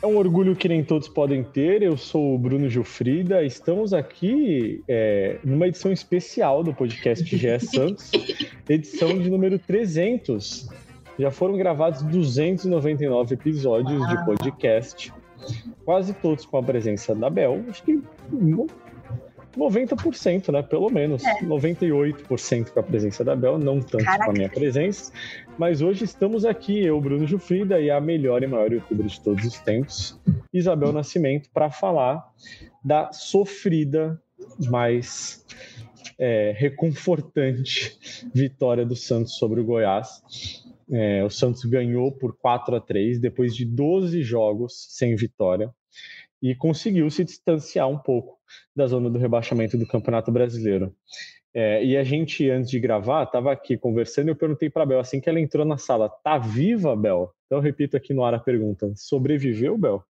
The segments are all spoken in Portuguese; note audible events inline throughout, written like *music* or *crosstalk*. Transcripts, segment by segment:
É um orgulho que nem todos podem ter. Eu sou o Bruno Gilfrida. Estamos aqui é, numa edição especial do podcast GE Santos, *laughs* edição de número 300. Já foram gravados 299 episódios de podcast, quase todos com a presença da Bel. Acho que 90%, né? Pelo menos. É. 98% com a presença da Bel, não tanto Caraca. com a minha presença. Mas hoje estamos aqui, eu, Bruno Jufrida, e a melhor e maior youtuber de todos os tempos, Isabel Nascimento, para falar da sofrida, mais é, reconfortante vitória do Santos sobre o Goiás. É, o Santos ganhou por 4 a 3 depois de 12 jogos sem vitória e conseguiu se distanciar um pouco da zona do rebaixamento do Campeonato Brasileiro. É, e a gente, antes de gravar, estava aqui conversando e eu perguntei para a Bel, assim que ela entrou na sala, tá viva, Bel? Então eu repito aqui no ar a pergunta, sobreviveu, Bel?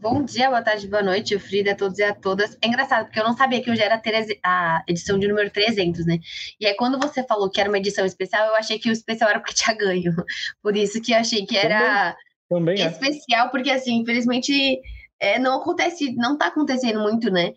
Bom dia, boa tarde, boa noite, Frida, a todos e a todas. É engraçado, porque eu não sabia que hoje era a edição de número 300, né? E aí, quando você falou que era uma edição especial, eu achei que o especial era porque tinha ganho. *laughs* Por isso que eu achei que era Também, Também é. especial, porque, assim, infelizmente, é, não acontece, não tá acontecendo muito, né?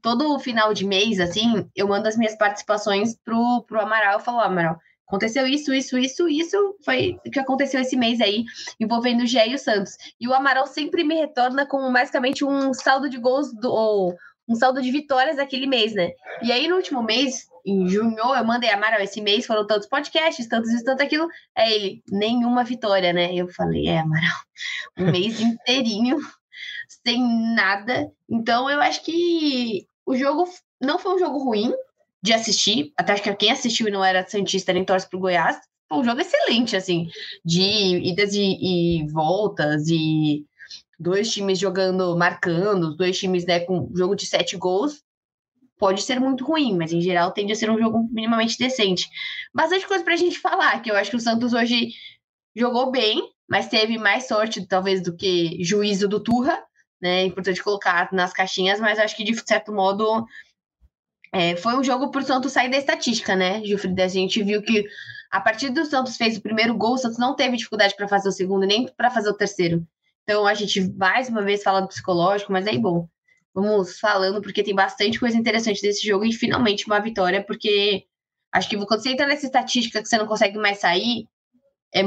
Todo final de mês, assim, eu mando as minhas participações pro, pro Amaral. Eu falo, Amaral, aconteceu isso, isso, isso, isso foi o que aconteceu esse mês aí, envolvendo o Gé e o Santos. E o Amaral sempre me retorna com basicamente um saldo de gols do, ou um saldo de vitórias daquele mês, né? E aí no último mês, em junho, eu mandei Amaral esse mês, foram tantos podcasts, tantos isso, tanto aquilo. Aí ele, nenhuma vitória, né? Eu falei, é, Amaral, um mês inteirinho sem nada. Então eu acho que o jogo não foi um jogo ruim de assistir, até acho que quem assistiu e não era Santista nem torce pro Goiás, foi um jogo excelente, assim, de idas e, e voltas e dois times jogando, marcando, dois times né, com jogo de sete gols. Pode ser muito ruim, mas em geral tende a ser um jogo minimamente decente. Bastante coisa pra gente *laughs* falar, que eu acho que o Santos hoje jogou bem, mas teve mais sorte, talvez, do que juízo do Turra né? É importante colocar nas caixinhas, mas acho que de certo modo é, foi um jogo por Santos sair da estatística, né, Gilfrida? A gente viu que a partir do Santos fez o primeiro gol, o Santos não teve dificuldade para fazer o segundo, nem para fazer o terceiro. Então a gente mais uma vez fala do psicológico, mas aí bom, vamos falando porque tem bastante coisa interessante desse jogo e finalmente uma vitória, porque acho que quando você entra nessa estatística que você não consegue mais sair, é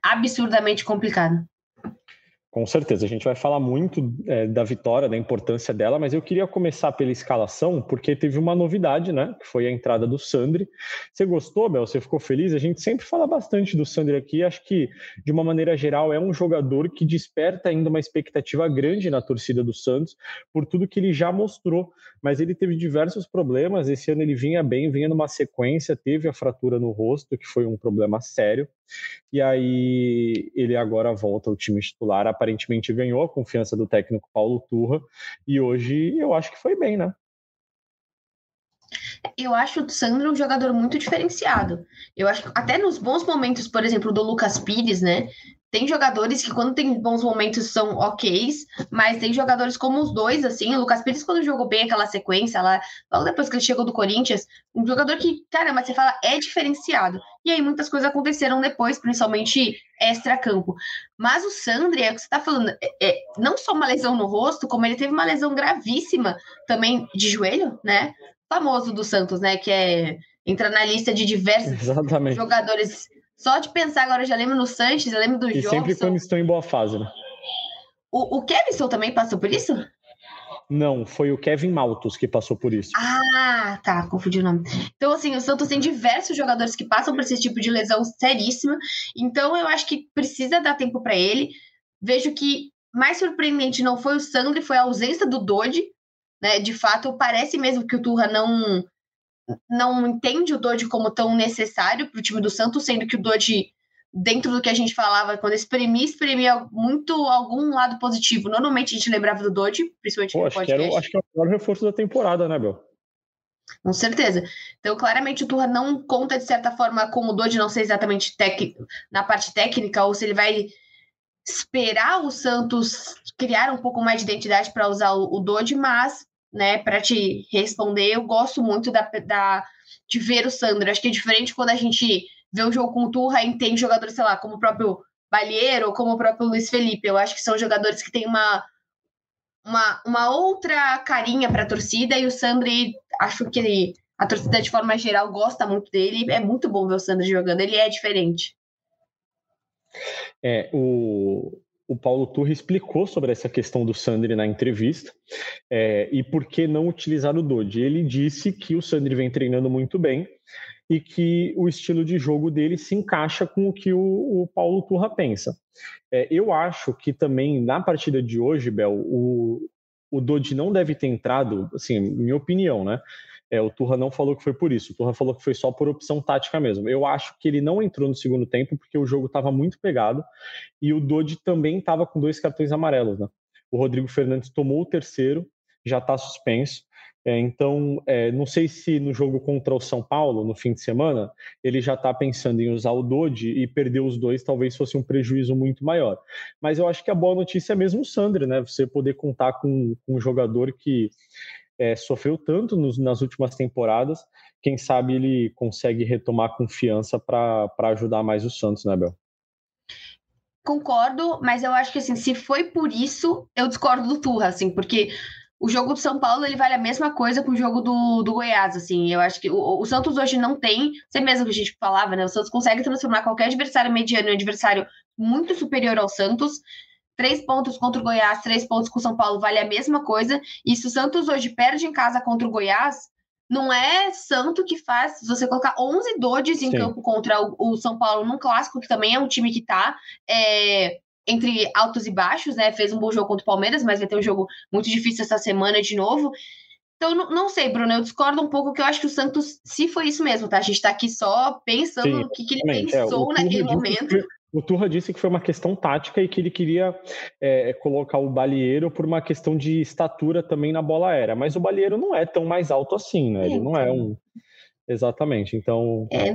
absurdamente complicado. Com certeza, a gente vai falar muito é, da vitória, da importância dela, mas eu queria começar pela escalação, porque teve uma novidade, né? Que foi a entrada do Sandri. Você gostou, Bel? Você ficou feliz? A gente sempre fala bastante do Sandri aqui. Acho que, de uma maneira geral, é um jogador que desperta ainda uma expectativa grande na torcida do Santos, por tudo que ele já mostrou. Mas ele teve diversos problemas. Esse ano ele vinha bem, vinha numa sequência, teve a fratura no rosto, que foi um problema sério. E aí ele agora volta ao time titular. Aparentemente ganhou a confiança do técnico Paulo Turra e hoje eu acho que foi bem, né? Eu acho o Sandro um jogador muito diferenciado. Eu acho até nos bons momentos, por exemplo, do Lucas Pires, né? Tem jogadores que, quando tem bons momentos, são ok, mas tem jogadores como os dois, assim. O Lucas Pires, quando jogou bem aquela sequência lá, logo depois que ele chegou do Corinthians, um jogador que, caramba, você fala, é diferenciado. E aí muitas coisas aconteceram depois, principalmente extra-campo. Mas o Sandri, é o que você tá falando, é, é, não só uma lesão no rosto, como ele teve uma lesão gravíssima também de joelho, né? Famoso do Santos, né? Que é entra na lista de diversos Exatamente. jogadores só de pensar agora, eu já lembro no Sanches, eu lembro do e Jobson. sempre quando estão em boa fase, né? O, o Kevin também passou por isso? Não, foi o Kevin Maltos que passou por isso. Ah, tá, confundi o nome. Então, assim, o Santos tem diversos jogadores que passam por esse tipo de lesão seríssima. Então, eu acho que precisa dar tempo para ele. Vejo que mais surpreendente não foi o Sandro, foi a ausência do Dodge. Né? De fato, parece mesmo que o Turra não não entende o Dodge como tão necessário para o time do Santos, sendo que o Dodge, dentro do que a gente falava, quando exprimia, exprimia muito algum lado positivo. Normalmente a gente lembrava do Dodge, principalmente Pô, no acho podcast. Que era, acho que é o melhor reforço da temporada, né, Bel? Com certeza. Então, claramente, o Turra não conta, de certa forma, com o Dodge, não sei exatamente tec... na parte técnica, ou se ele vai esperar o Santos criar um pouco mais de identidade para usar o, o Dodge, mas, né, para te responder, eu gosto muito da, da, de ver o Sandro. Acho que é diferente quando a gente vê o jogo com o Turra e tem jogadores, sei lá, como o próprio Balheiro ou como o próprio Luiz Felipe. Eu acho que são jogadores que têm uma, uma, uma outra carinha para a torcida e o Sandri, acho que ele, a torcida de forma geral gosta muito dele. É muito bom ver o Sandri jogando, ele é diferente. É, o, o Paulo Turri explicou sobre essa questão do Sandri na entrevista é, e por que não utilizar o Dodge. Ele disse que o Sandri vem treinando muito bem e que o estilo de jogo dele se encaixa com o que o, o Paulo Turra pensa. É, eu acho que também na partida de hoje, Bel, o, o Dodge não deve ter entrado, assim, minha opinião, né? É, o Turra não falou que foi por isso, o Turra falou que foi só por opção tática mesmo. Eu acho que ele não entrou no segundo tempo porque o jogo estava muito pegado e o Dodge também estava com dois cartões amarelos. Né? O Rodrigo Fernandes tomou o terceiro, já está suspenso. É, então, é, não sei se no jogo contra o São Paulo, no fim de semana, ele já está pensando em usar o Dodge e perder os dois talvez fosse um prejuízo muito maior. Mas eu acho que a boa notícia é mesmo o Sandro, né? Você poder contar com, com um jogador que é, sofreu tanto nos, nas últimas temporadas, quem sabe ele consegue retomar confiança para ajudar mais o Santos, né, Bel? Concordo, mas eu acho que assim, se foi por isso, eu discordo do Turra, assim, porque o jogo do São Paulo ele vale a mesma coisa com o jogo do, do Goiás, assim. Eu acho que o, o Santos hoje não tem, você mesmo que a gente falava, né? O Santos consegue transformar qualquer adversário mediano em um adversário muito superior ao Santos três pontos contra o Goiás, três pontos com o São Paulo, vale a mesma coisa. E se o Santos hoje perde em casa contra o Goiás, não é Santo que faz. Se você colocar 11 Dodges em Sim. campo contra o, o, São Paulo num clássico, que também é um time que tá é, entre altos e baixos, né? Fez um bom jogo contra o Palmeiras, mas vai ter um jogo muito difícil essa semana de novo. Então, não, não sei, Bruno, eu discordo um pouco que eu acho que o Santos, se foi isso mesmo, tá? A gente tá aqui só pensando Sim, no que, que ele é, pensou é, naquele momento. O Turra disse que foi uma questão tática e que ele queria é, colocar o Balieiro por uma questão de estatura também na bola aérea. Mas o Balieiro não é tão mais alto assim, né? Ele não é um. Exatamente, então. É,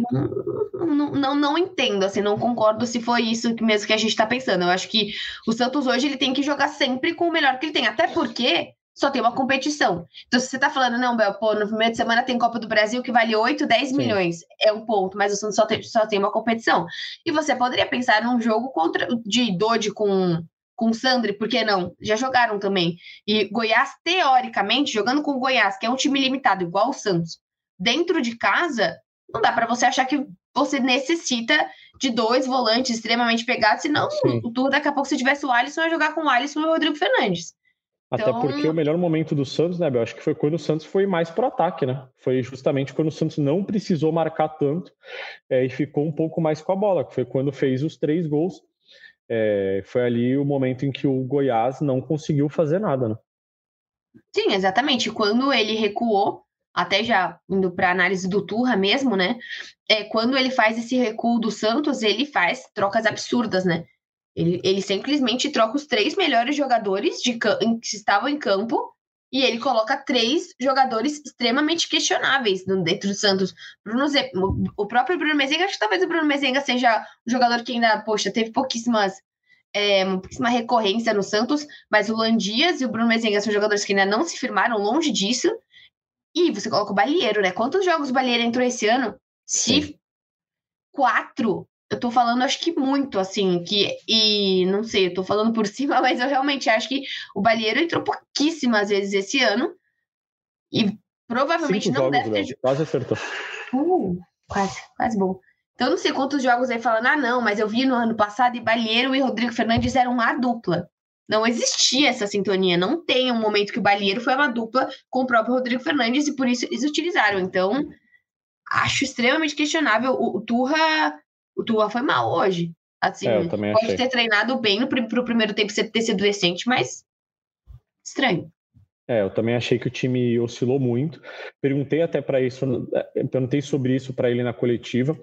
não, não, não, entendo, assim, não concordo se foi isso mesmo que a gente está pensando. Eu acho que o Santos hoje ele tem que jogar sempre com o melhor que ele tem, até porque só tem uma competição. Então, se você tá falando, não, Bel, pô, no primeiro de semana tem Copa do Brasil que vale 8, 10 Sim. milhões. É um ponto, mas o Santos só tem, só tem uma competição. E você poderia pensar num jogo contra de Dodge com com Sandri, por que não? Já jogaram também. E Goiás, teoricamente, jogando com o Goiás, que é um time limitado, igual o Santos, dentro de casa, não dá para você achar que você necessita de dois volantes extremamente pegados, senão Sim. o tour daqui a pouco, se tivesse o Alisson, ia jogar com o Alisson e o Rodrigo Fernandes. Até então... porque o melhor momento do Santos, né, Bel? Acho que foi quando o Santos foi mais pro ataque, né? Foi justamente quando o Santos não precisou marcar tanto é, e ficou um pouco mais com a bola, que foi quando fez os três gols. É, foi ali o momento em que o Goiás não conseguiu fazer nada, né? Sim, exatamente. Quando ele recuou, até já indo para análise do Turra mesmo, né? É, quando ele faz esse recuo do Santos, ele faz trocas absurdas, né? Ele, ele simplesmente troca os três melhores jogadores de que estavam em campo e ele coloca três jogadores extremamente questionáveis dentro do Santos. Bruno Zé, o próprio Bruno Mezenga, acho que talvez o Bruno Mezenga seja um jogador que ainda, poxa, teve pouquíssimas é, pouquíssima recorrência no Santos, mas o Landias e o Bruno Mezenga são jogadores que ainda não se firmaram longe disso. E você coloca o Balieiro, né? Quantos jogos o Balieiro entrou esse ano? Se Sim. quatro, eu tô falando, acho que muito, assim, que. E não sei, eu tô falando por *laughs* cima, mas eu realmente acho que o Balieiro entrou pouquíssimas vezes esse ano. E provavelmente Cinco não jogos, deve ter. Quase acertou. Uh, quase, quase bom. Então, eu não sei quantos jogos aí falando, ah, não, mas eu vi no ano passado e Balieiro e Rodrigo Fernandes eram uma dupla. Não existia essa sintonia. Não tem um momento que o Balieiro foi uma dupla com o próprio Rodrigo Fernandes e por isso eles utilizaram. Então, acho extremamente questionável. O, o Turra o Tua foi mal hoje. Assim, é, pode achei. ter treinado bem no pro primeiro tempo ter sido decente, mas estranho. É, eu também achei que o time oscilou muito. Perguntei até para isso, é, perguntei sobre isso para ele na coletiva.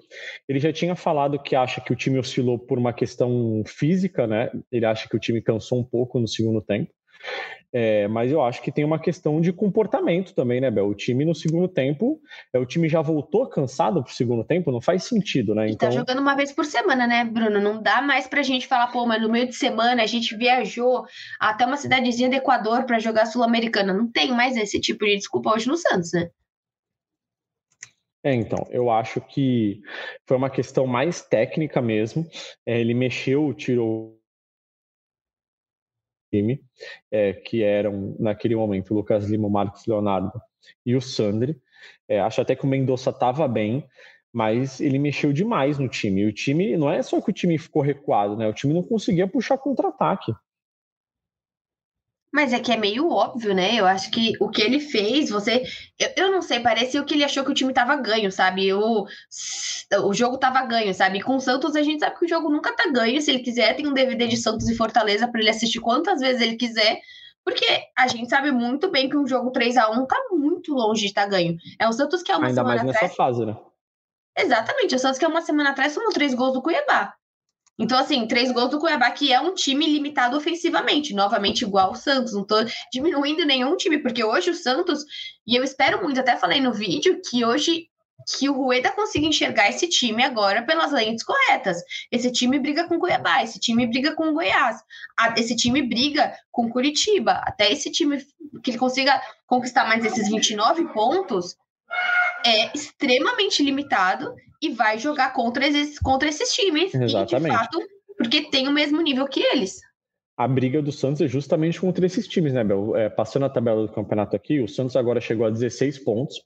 Ele já tinha falado que acha que o time oscilou por uma questão física, né? Ele acha que o time cansou um pouco no segundo tempo. É, mas eu acho que tem uma questão de comportamento também, né, Bel? O time no segundo tempo, é, o time já voltou cansado pro segundo tempo, não faz sentido, né? Então... E tá então jogando uma vez por semana, né, Bruno? Não dá mais pra gente falar, pô, mas no meio de semana a gente viajou até uma cidadezinha do Equador para jogar Sul-Americana. Não tem mais esse tipo de desculpa hoje no Santos, né? É, então, eu acho que foi uma questão mais técnica mesmo. É, ele mexeu, tirou time, é, que eram, naquele momento, o Lucas Lima, o Marcos Leonardo e o Sandri. É, acho até que o Mendonça estava bem, mas ele mexeu demais no time. E o time, não é só que o time ficou recuado, né? O time não conseguia puxar contra-ataque. Mas é que é meio óbvio, né? Eu acho que o que ele fez, você. Eu, eu não sei, parecia que ele achou que o time tava ganho, sabe? O, o jogo tava ganho, sabe? Com o Santos, a gente sabe que o jogo nunca tá ganho. Se ele quiser, tem um DVD de Santos e Fortaleza para ele assistir quantas vezes ele quiser. Porque a gente sabe muito bem que um jogo 3 a 1 tá muito longe de estar tá ganho. É o Santos que é uma Ainda semana mais nessa fase, né? Exatamente, o Santos que é uma semana atrás tomou três gols do Cuiabá. Então, assim, três gols do Cuiabá, que é um time limitado ofensivamente, novamente igual o Santos. Não tô diminuindo nenhum time, porque hoje o Santos, e eu espero muito, até falei no vídeo, que hoje que o Rueda consiga enxergar esse time agora pelas lentes corretas. Esse time briga com Cuiabá, esse time briga com Goiás, esse time briga com Curitiba. Até esse time que ele consiga conquistar mais esses 29 pontos é extremamente limitado e vai jogar contra esses, contra esses times. Exatamente. E, de fato, porque tem o mesmo nível que eles. A briga do Santos é justamente contra esses times, né, Bel? É, passando a tabela do campeonato aqui, o Santos agora chegou a 16 pontos,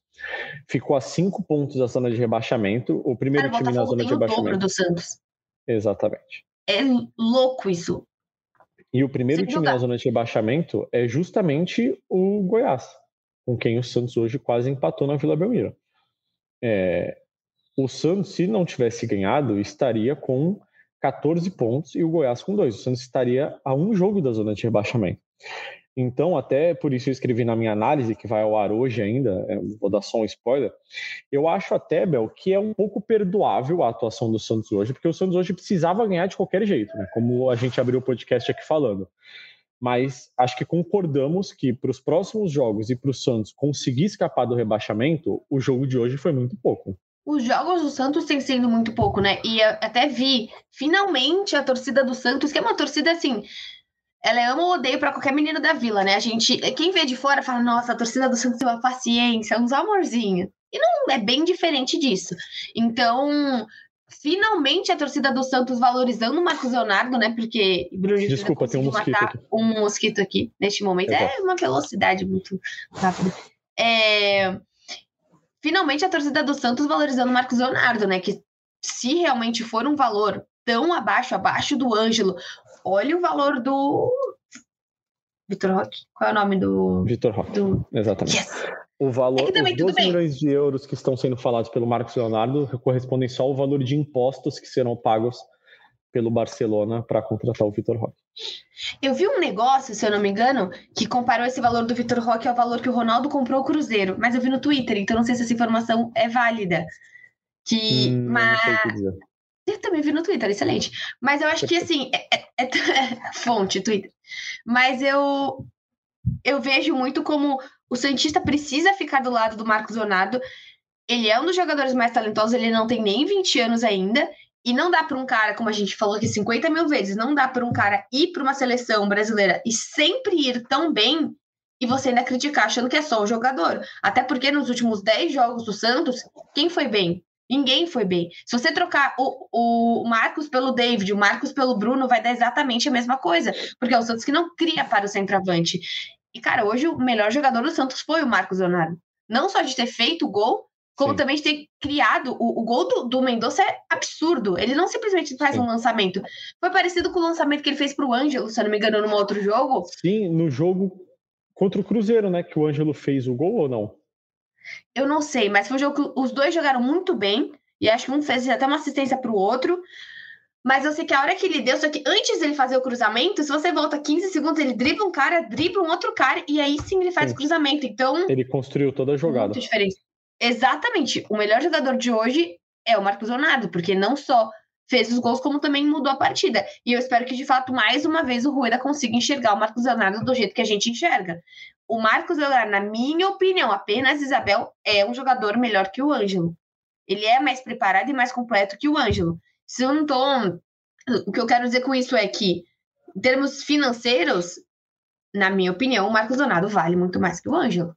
ficou a 5 pontos da zona de rebaixamento. O primeiro Cara, time na zona de rebaixamento. do Santos. Exatamente. É louco isso. E o primeiro time jogar. na zona de rebaixamento é justamente o Goiás, com quem o Santos hoje quase empatou na Vila Belmiro. É, o Santos, se não tivesse ganhado, estaria com 14 pontos e o Goiás com dois. O Santos estaria a um jogo da zona de rebaixamento. Então, até por isso eu escrevi na minha análise, que vai ao ar hoje ainda, é, vou dar só um spoiler. Eu acho até, Bel, que é um pouco perdoável a atuação do Santos hoje, porque o Santos hoje precisava ganhar de qualquer jeito, né? Como a gente abriu o podcast aqui falando. Mas acho que concordamos que para os próximos jogos e para o Santos conseguir escapar do rebaixamento, o jogo de hoje foi muito pouco os jogos do Santos têm sido muito pouco, né? E até vi, finalmente, a torcida do Santos, que é uma torcida assim. Ela é ama ou odeia para qualquer menino da vila, né? A gente, quem vê de fora fala, nossa, a torcida do Santos tem uma paciência, uns amorzinhos. E não é bem diferente disso. Então, finalmente a torcida do Santos valorizando o Marcos Leonardo, né? Porque Bruno Desculpa, tem um mosquito aqui. Um mosquito aqui neste momento. É uma velocidade muito rápida. É finalmente a torcida do Santos valorizando o Marcos Leonardo, né? Que se realmente for um valor tão abaixo, abaixo do Ângelo, olha o valor do. Vitor Roque? Qual é o nome do. Vitor Roque. Do... Exatamente. Yes. O valor, é os 12 milhões de euros que estão sendo falados pelo Marcos Leonardo correspondem só ao valor de impostos que serão pagos pelo Barcelona para contratar o Vitor Roque. Eu vi um negócio, se eu não me engano, que comparou esse valor do Vitor Roque ao valor que o Ronaldo comprou o Cruzeiro, mas eu vi no Twitter, então não sei se essa informação é válida. Que, hum, mas... Eu também vi no Twitter, excelente. Mas eu acho que assim, é, é, é, *laughs* fonte, Twitter. Mas eu eu vejo muito como o Santista precisa ficar do lado do Marcos Leonardo. Ele é um dos jogadores mais talentosos, ele não tem nem 20 anos ainda. E não dá para um cara, como a gente falou aqui 50 mil vezes, não dá para um cara ir para uma seleção brasileira e sempre ir tão bem e você ainda criticar achando que é só o jogador. Até porque nos últimos 10 jogos do Santos, quem foi bem? Ninguém foi bem. Se você trocar o, o Marcos pelo David, o Marcos pelo Bruno, vai dar exatamente a mesma coisa. Porque é o Santos que não cria para o centroavante. E, cara, hoje o melhor jogador do Santos foi o Marcos Leonardo. Não só de ter feito o gol, como Sim. também de ter criado. O, o gol do, do Mendonça é absurdo. Ele não simplesmente faz Sim. um lançamento. Foi parecido com o lançamento que ele fez para o Ângelo, se eu não me engano, num outro jogo. Sim, no jogo contra o Cruzeiro, né? Que o Ângelo fez o gol ou não? Eu não sei, mas foi um jogo que os dois jogaram muito bem. E acho que um fez até uma assistência para o outro. Mas eu sei que a hora que ele deu, só que antes dele fazer o cruzamento, se você volta 15 segundos, ele dribla um cara, dribla um outro cara, e aí sim ele faz sim. o cruzamento. Então. Ele construiu toda a jogada. Muito diferente. Exatamente. O melhor jogador de hoje é o Marcos Leonardo, porque não só fez os gols, como também mudou a partida. E eu espero que, de fato, mais uma vez o Rueda consiga enxergar o Marcos Leonardo do jeito que a gente enxerga. O Marcos Leonardo, na minha opinião, apenas Isabel, é um jogador melhor que o Ângelo. Ele é mais preparado e mais completo que o Ângelo. Se eu não tô. O que eu quero dizer com isso é que, em termos financeiros, na minha opinião, o Marcos Leonardo vale muito mais que o Ângelo.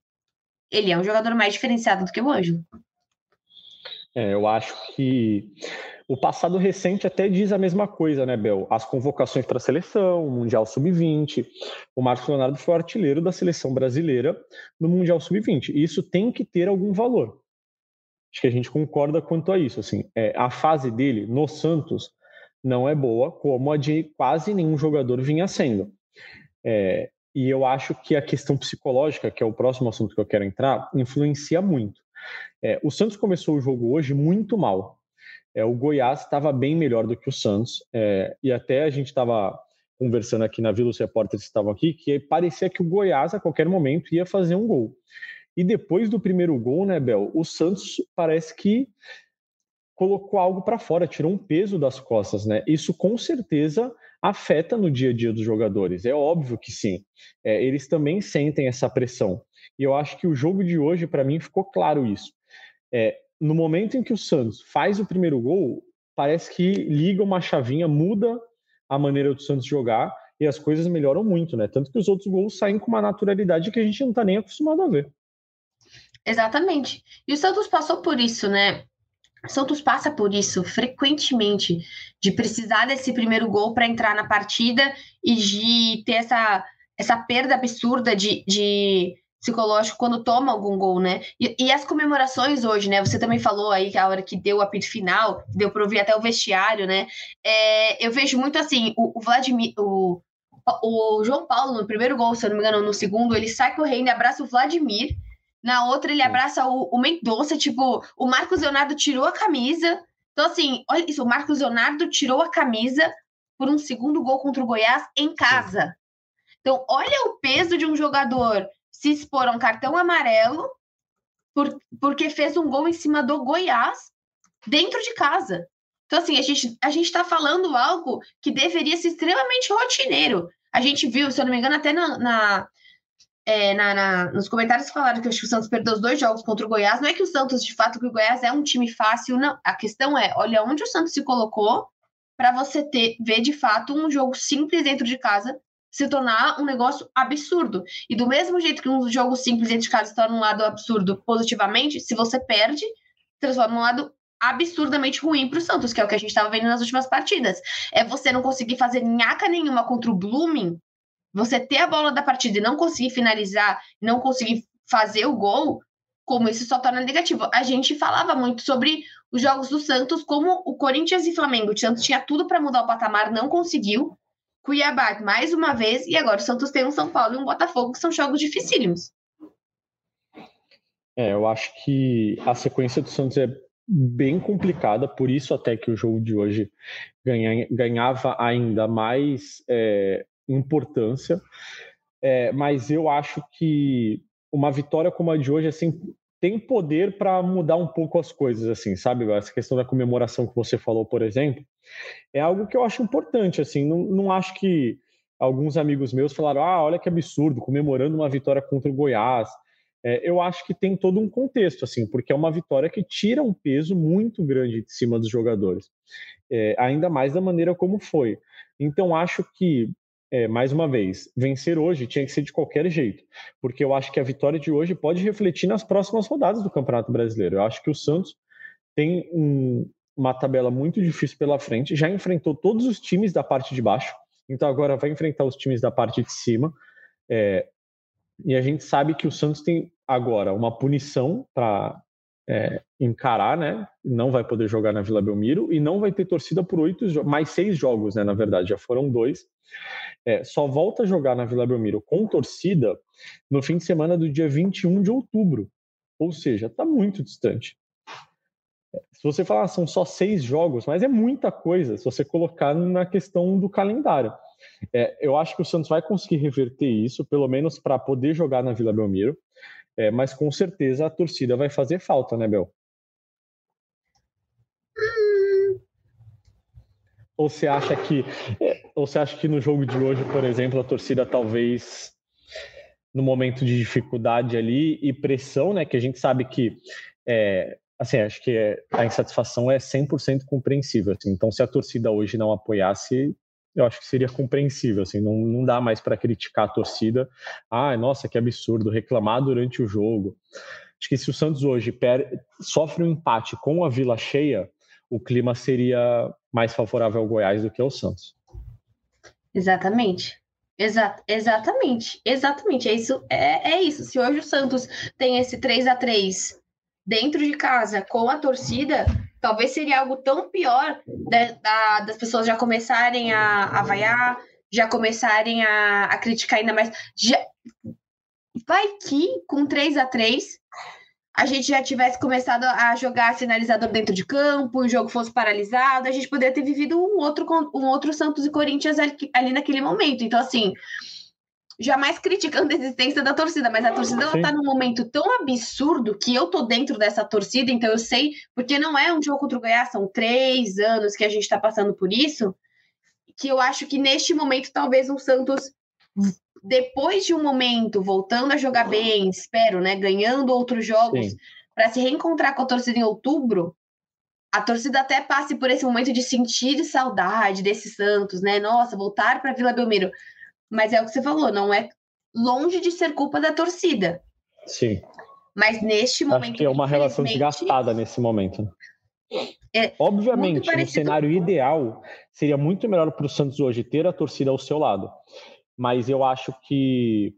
Ele é um jogador mais diferenciado do que o Ângelo. É, eu acho que o passado recente até diz a mesma coisa, né, Bel? As convocações para a seleção, o Mundial Sub-20. O Marcos Leonardo foi artilheiro da seleção brasileira no Mundial Sub-20. E isso tem que ter algum valor. Acho que a gente concorda quanto a isso. Assim, é, a fase dele no Santos não é boa, como a de quase nenhum jogador vinha sendo. É, e eu acho que a questão psicológica, que é o próximo assunto que eu quero entrar, influencia muito. É, o Santos começou o jogo hoje muito mal. É, o Goiás estava bem melhor do que o Santos, é, e até a gente estava conversando aqui na Vila, os repórteres estavam aqui, que parecia que o Goiás a qualquer momento ia fazer um gol. E depois do primeiro gol, né, Bel, o Santos parece que colocou algo para fora, tirou um peso das costas, né? Isso com certeza afeta no dia a dia dos jogadores. É óbvio que sim. É, eles também sentem essa pressão. E eu acho que o jogo de hoje, para mim, ficou claro isso. É, no momento em que o Santos faz o primeiro gol, parece que liga uma chavinha, muda a maneira do Santos jogar e as coisas melhoram muito, né? Tanto que os outros gols saem com uma naturalidade que a gente não está nem acostumado a ver. Exatamente. E o Santos passou por isso, né? Santos passa por isso frequentemente, de precisar desse primeiro gol para entrar na partida e de ter essa, essa perda absurda de, de psicológico quando toma algum gol, né? E, e, as comemorações hoje, né? Você também falou aí que a hora que deu o apito final, deu para ouvir até o vestiário, né? É, eu vejo muito assim, o, o Vladimir, o, o João Paulo, no primeiro gol, se eu não me engano, no segundo, ele sai correndo e abraça o Vladimir na outra, ele abraça o, o Mendonça, tipo, o Marcos Leonardo tirou a camisa. Então, assim, olha isso, o Marcos Leonardo tirou a camisa por um segundo gol contra o Goiás em casa. Então, olha o peso de um jogador se expor a um cartão amarelo por, porque fez um gol em cima do Goiás dentro de casa. Então, assim, a gente a está falando algo que deveria ser extremamente rotineiro. A gente viu, se eu não me engano, até na, na é, na, na, nos comentários falaram que, que o Santos perdeu os dois jogos contra o Goiás. Não é que o Santos, de fato, que o Goiás é um time fácil, não. A questão é, olha onde o Santos se colocou para você ter, ver de fato um jogo simples dentro de casa se tornar um negócio absurdo. E do mesmo jeito que um jogo simples dentro de casa se torna um lado absurdo positivamente, se você perde, transforma um lado absurdamente ruim para o Santos, que é o que a gente estava vendo nas últimas partidas. É você não conseguir fazer nhaca nenhuma contra o Blooming você ter a bola da partida e não conseguir finalizar, não conseguir fazer o gol, como isso só torna negativo. A gente falava muito sobre os jogos do Santos, como o Corinthians e Flamengo. O Santos tinha tudo para mudar o patamar, não conseguiu. Cuiabá, mais uma vez, e agora o Santos tem um São Paulo e um Botafogo, que são jogos dificílimos. É, eu acho que a sequência do Santos é bem complicada, por isso até que o jogo de hoje ganha, ganhava ainda mais é, importância, é, mas eu acho que uma vitória como a de hoje assim tem poder para mudar um pouco as coisas, assim, sabe? Essa questão da comemoração que você falou, por exemplo, é algo que eu acho importante, assim. Não, não acho que alguns amigos meus falaram, ah, olha que absurdo, comemorando uma vitória contra o Goiás. É, eu acho que tem todo um contexto, assim, porque é uma vitória que tira um peso muito grande de cima dos jogadores, é, ainda mais da maneira como foi. Então, acho que é, mais uma vez, vencer hoje tinha que ser de qualquer jeito, porque eu acho que a vitória de hoje pode refletir nas próximas rodadas do Campeonato Brasileiro. Eu acho que o Santos tem um, uma tabela muito difícil pela frente, já enfrentou todos os times da parte de baixo, então agora vai enfrentar os times da parte de cima. É, e a gente sabe que o Santos tem agora uma punição para é, encarar, né? Não vai poder jogar na Vila Belmiro e não vai ter torcida por oito mais seis jogos, né? Na verdade, já foram dois. É, só volta a jogar na Vila Belmiro com torcida no fim de semana do dia 21 de outubro. Ou seja, está muito distante. É, se você falar, ah, são só seis jogos, mas é muita coisa se você colocar na questão do calendário. É, eu acho que o Santos vai conseguir reverter isso, pelo menos para poder jogar na Vila Belmiro. É, mas com certeza a torcida vai fazer falta, né, Bel? Ou você acha que, é, ou você acha que no jogo de hoje, por exemplo, a torcida talvez no momento de dificuldade ali e pressão, né? Que a gente sabe que é, assim, acho que é, a insatisfação é 100% compreensível. Assim, então, se a torcida hoje não apoiasse, eu acho que seria compreensível. Assim, não, não dá mais para criticar a torcida. Ah, nossa, que absurdo, reclamar durante o jogo. Acho que se o Santos hoje per... sofre um empate com a Vila cheia, o clima seria mais favorável ao Goiás do que ao Santos. Exatamente. Exa exatamente, exatamente. É isso, é, é isso. Se hoje o Santos tem esse 3 a 3 dentro de casa com a torcida, talvez seria algo tão pior da, da, das pessoas já começarem a, a vaiar, já começarem a, a criticar ainda mais. Já, vai que com 3 a 3 a gente já tivesse começado a jogar sinalizador dentro de campo, o jogo fosse paralisado, a gente poderia ter vivido um outro, um outro Santos e Corinthians ali, ali naquele momento. Então, assim, jamais criticando a existência da torcida, mas a torcida ela tá num momento tão absurdo que eu tô dentro dessa torcida, então eu sei, porque não é um jogo contra o Goiás, são três anos que a gente tá passando por isso, que eu acho que neste momento talvez o Santos depois de um momento voltando a jogar bem, espero, né, ganhando outros jogos, para se reencontrar com a torcida em outubro, a torcida até passe por esse momento de sentir saudade desse Santos, né? Nossa, voltar para Vila Belmiro. Mas é o que você falou, não é longe de ser culpa da torcida. Sim. Mas neste momento. Acho que é uma relação desgastada nesse momento. É Obviamente, no cenário ideal, seria muito melhor para o Santos hoje ter a torcida ao seu lado mas eu acho que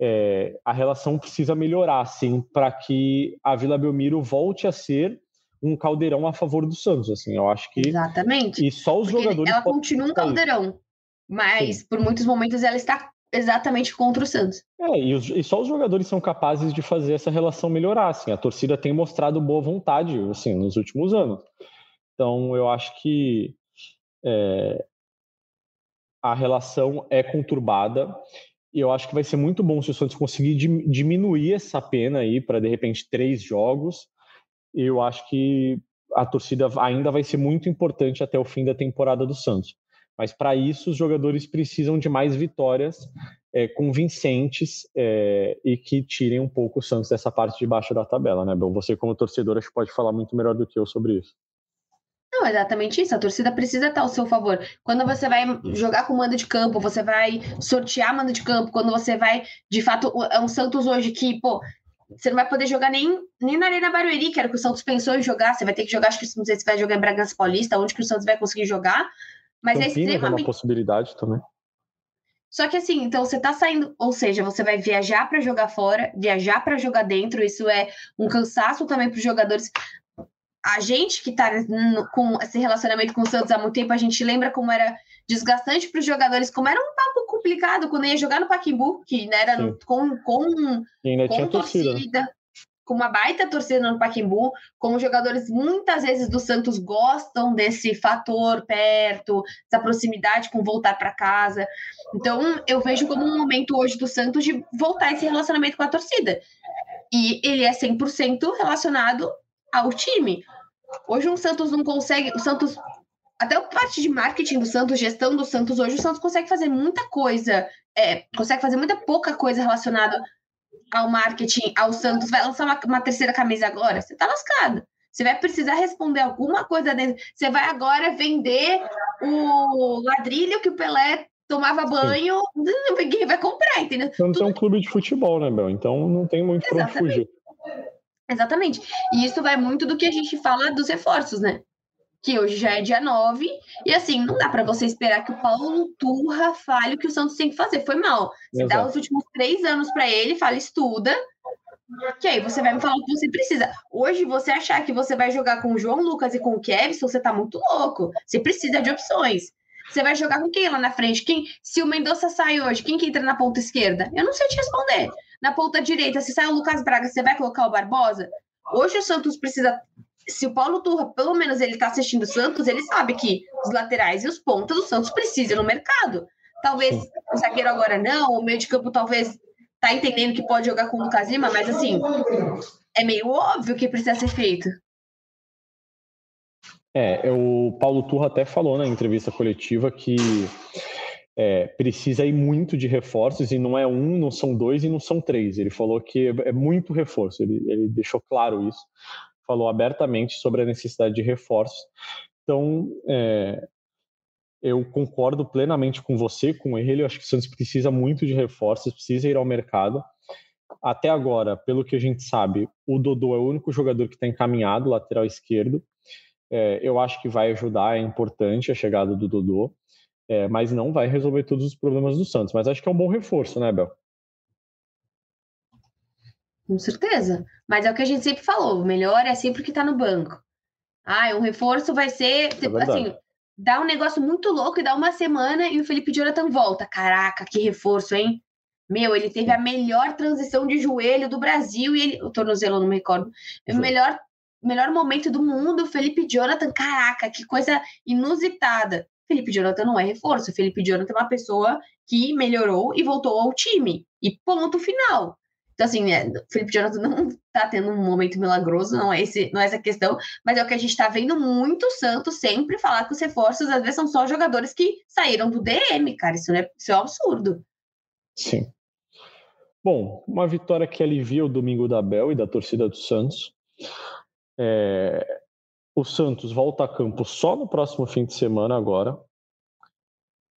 é, a relação precisa melhorar, sim, para que a Vila Belmiro volte a ser um caldeirão a favor do Santos, assim, eu acho que... Exatamente. E só os Porque jogadores... Ela continua um caldeirão, mas sim. por muitos momentos ela está exatamente contra o Santos. É, e, os, e, só os jogadores são capazes de fazer essa relação melhorar, assim, a torcida tem mostrado boa vontade, assim, nos últimos anos. Então, eu acho que é, a relação é conturbada. E eu acho que vai ser muito bom se o Santos conseguir diminuir essa pena aí para, de repente, três jogos. Eu acho que a torcida ainda vai ser muito importante até o fim da temporada do Santos. Mas para isso, os jogadores precisam de mais vitórias é, convincentes é, e que tirem um pouco o Santos dessa parte de baixo da tabela, né, Bom? Você, como torcedor, acho que pode falar muito melhor do que eu sobre isso. Não, exatamente isso. A torcida precisa estar ao seu favor. Quando você vai jogar com mando de campo, você vai sortear mando de campo, quando você vai, de fato, é um Santos hoje que, pô, você não vai poder jogar nem, nem na Arena Barueri, que era o que o Santos pensou em jogar. Você vai ter que jogar, acho que não sei se vai jogar em Bragança Paulista, onde que o Santos vai conseguir jogar. Mas Campinas é extremamente. É uma possibilidade também. Só que assim, então você tá saindo, ou seja, você vai viajar para jogar fora, viajar para jogar dentro, isso é um cansaço também para os jogadores a gente que está com esse relacionamento com o Santos há muito tempo, a gente lembra como era desgastante para os jogadores, como era um papo complicado quando ia jogar no Paquimbu, que né, era com, com, com torcida, torcida com uma baita torcida no Paquimbu, como jogadores muitas vezes do Santos gostam desse fator perto, essa proximidade com voltar para casa. Então, eu vejo como um momento hoje do Santos de voltar esse relacionamento com a torcida. E ele é 100% relacionado ao time. Hoje o Santos não consegue. O Santos. Até a parte de marketing do Santos, gestão do Santos, hoje o Santos consegue fazer muita coisa. É, consegue fazer muita pouca coisa relacionada ao marketing, ao Santos. Vai lançar uma, uma terceira camisa agora? Você tá lascado. Você vai precisar responder alguma coisa dentro. Você vai agora vender o ladrilho que o Pelé tomava banho, *laughs* ninguém vai comprar, entendeu? Santos Tudo... é um clube de futebol, né, Bel? Então não tem muito para onde fugir. Exatamente. E isso vai muito do que a gente fala dos reforços, né? Que hoje já é dia 9, e assim, não dá para você esperar que o Paulo Turra fale o que o Santos tem que fazer. Foi mal. Você Exato. dá os últimos três anos para ele, fala, estuda, que aí você vai me falar o que você precisa. Hoje, você achar que você vai jogar com o João Lucas e com o Kevin, você tá muito louco. Você precisa de opções. Você vai jogar com quem lá na frente? Quem? Se o Mendonça sai hoje, quem que entra na ponta esquerda? Eu não sei te responder. Na ponta direita, se sai o Lucas Braga, você vai colocar o Barbosa? Hoje o Santos precisa. Se o Paulo Turra, pelo menos ele está assistindo o Santos, ele sabe que os laterais e os pontas do Santos precisam no mercado. Talvez o zagueiro agora não, o meio de campo talvez tá entendendo que pode jogar com o Lucas Lima, mas assim, é meio óbvio que precisa ser feito. É, o Paulo Turra até falou na entrevista coletiva que é, precisa ir muito de reforços e não é um, não são dois e não são três. Ele falou que é, é muito reforço, ele, ele deixou claro isso, falou abertamente sobre a necessidade de reforços. Então, é, eu concordo plenamente com você, com ele. Eu acho que o Santos precisa muito de reforços, precisa ir ao mercado. Até agora, pelo que a gente sabe, o Dodô é o único jogador que está encaminhado, lateral esquerdo. É, eu acho que vai ajudar, é importante a chegada do Dodô é, mas não vai resolver todos os problemas do Santos. Mas acho que é um bom reforço, né, Bel? Com certeza. Mas é o que a gente sempre falou: o melhor é sempre que tá no banco. Ah, um reforço vai ser. É assim, dá um negócio muito louco e dá uma semana e o Felipe Jonathan volta. Caraca, que reforço, hein? Meu, ele teve a melhor transição de joelho do Brasil e ele. O tornozelo, não me recordo. O melhor, melhor momento do mundo, o Felipe Jonathan. Caraca, que coisa inusitada. Felipe Jonathan não é reforço. Felipe Jonathan é uma pessoa que melhorou e voltou ao time. E ponto final. Então, assim, é, Felipe Jonathan não *laughs* tá tendo um momento milagroso, não é, esse, não é essa questão, mas é o que a gente tá vendo muito Santos sempre falar que os reforços, às vezes, são só jogadores que saíram do DM, cara. Isso, é, isso é um absurdo. Sim. Bom, uma vitória que alivia o domingo da Bel e da torcida do Santos. É, o Santos volta a campo só no próximo fim de semana agora.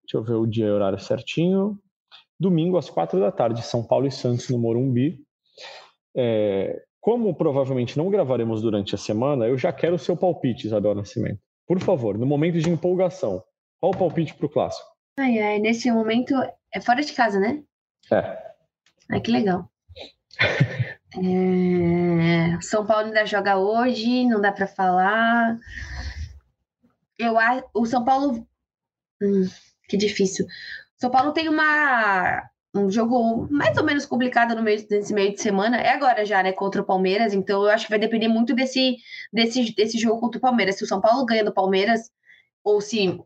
Deixa eu ver o dia e horário certinho. Domingo, às quatro da tarde, São Paulo e Santos no Morumbi. É, como provavelmente não gravaremos durante a semana, eu já quero o seu palpite, Isabel Nascimento. Por favor, no momento de empolgação, qual o palpite para o clássico? Ai, ai, nesse momento é fora de casa, né? É. Ai, que legal. *laughs* É... São Paulo ainda joga hoje, não dá para falar. Eu o São Paulo, hum, que difícil. São Paulo tem uma um jogo mais ou menos complicado no meio desse meio de semana. É agora já, né, contra o Palmeiras. Então eu acho que vai depender muito desse desse desse jogo contra o Palmeiras. Se o São Paulo ganha do Palmeiras ou se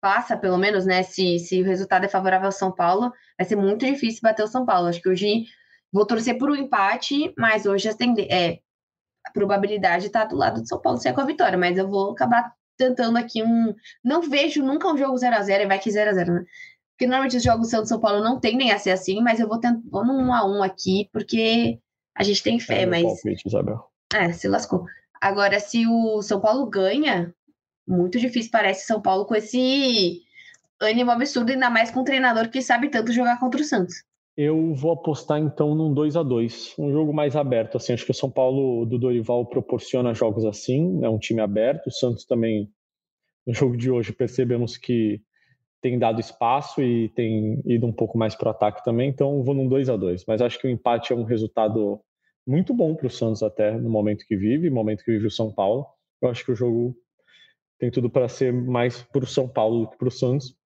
passa, pelo menos, né, se, se o resultado é favorável ao São Paulo, vai ser muito difícil bater o São Paulo. Acho que hoje Vou torcer por um empate, mas hoje a, é, a probabilidade está do lado de São Paulo ser com a vitória, mas eu vou acabar tentando aqui um. Não vejo nunca um jogo 0x0 e vai que 0x0, né? Porque normalmente os jogos Santos São Paulo não tendem a ser assim, mas eu vou tentar vou no 1x1 aqui, porque a gente tem fé, é mas. Palpite, Isabel. É, se lascou. Agora, se o São Paulo ganha, muito difícil parece São Paulo com esse ânimo absurdo, ainda mais com um treinador que sabe tanto jogar contra o Santos. Eu vou apostar então num 2 a 2 um jogo mais aberto. Assim, acho que o São Paulo do Dorival proporciona jogos assim, é um time aberto. O Santos também, no jogo de hoje, percebemos que tem dado espaço e tem ido um pouco mais para o ataque também. Então, vou num 2 a 2 Mas acho que o empate é um resultado muito bom para o Santos até no momento que vive, no momento que vive o São Paulo. Eu acho que o jogo tem tudo para ser mais para o São Paulo do que para o Santos.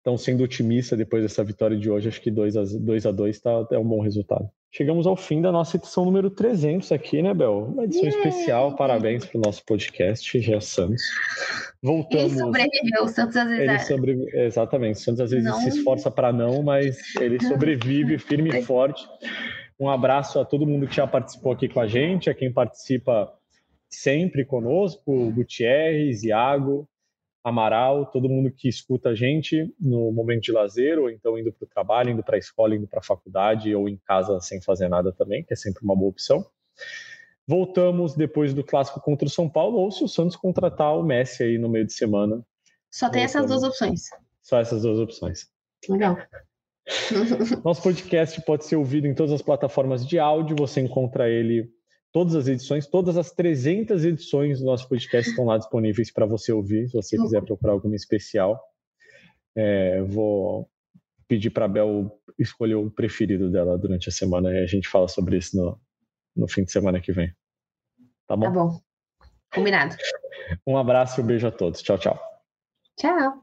Então, sendo otimista depois dessa vitória de hoje, acho que 2 a 2 a 2 tá, é um bom resultado. Chegamos ao fim da nossa edição número 300 aqui, né, Bel? Uma edição yeah. especial. Parabéns para o nosso podcast, Gé Santos. Voltamos. Ele sobreviveu, o Santos às vezes. Ele é. sobrevive... Exatamente, o Santos às vezes não. se esforça para não, mas ele *laughs* sobrevive firme e forte. Um abraço a todo mundo que já participou aqui com a gente, a quem participa sempre conosco, Gutierrez, Iago, Amaral, todo mundo que escuta a gente no momento de lazer, ou então indo para o trabalho, indo para a escola, indo para a faculdade, ou em casa sem fazer nada também, que é sempre uma boa opção. Voltamos depois do clássico contra o São Paulo, ou se o Santos contratar o Messi aí no meio de semana. Só tem essas duas opções. Só essas duas opções. Legal. Nosso podcast pode ser ouvido em todas as plataformas de áudio, você encontra ele todas as edições, todas as 300 edições do nosso podcast estão lá disponíveis para você ouvir, se você quiser procurar alguma especial. É, vou pedir para a Bel escolher o preferido dela durante a semana e a gente fala sobre isso no, no fim de semana que vem. Tá bom? Tá bom. Combinado. Um abraço e um beijo a todos. Tchau, tchau. Tchau.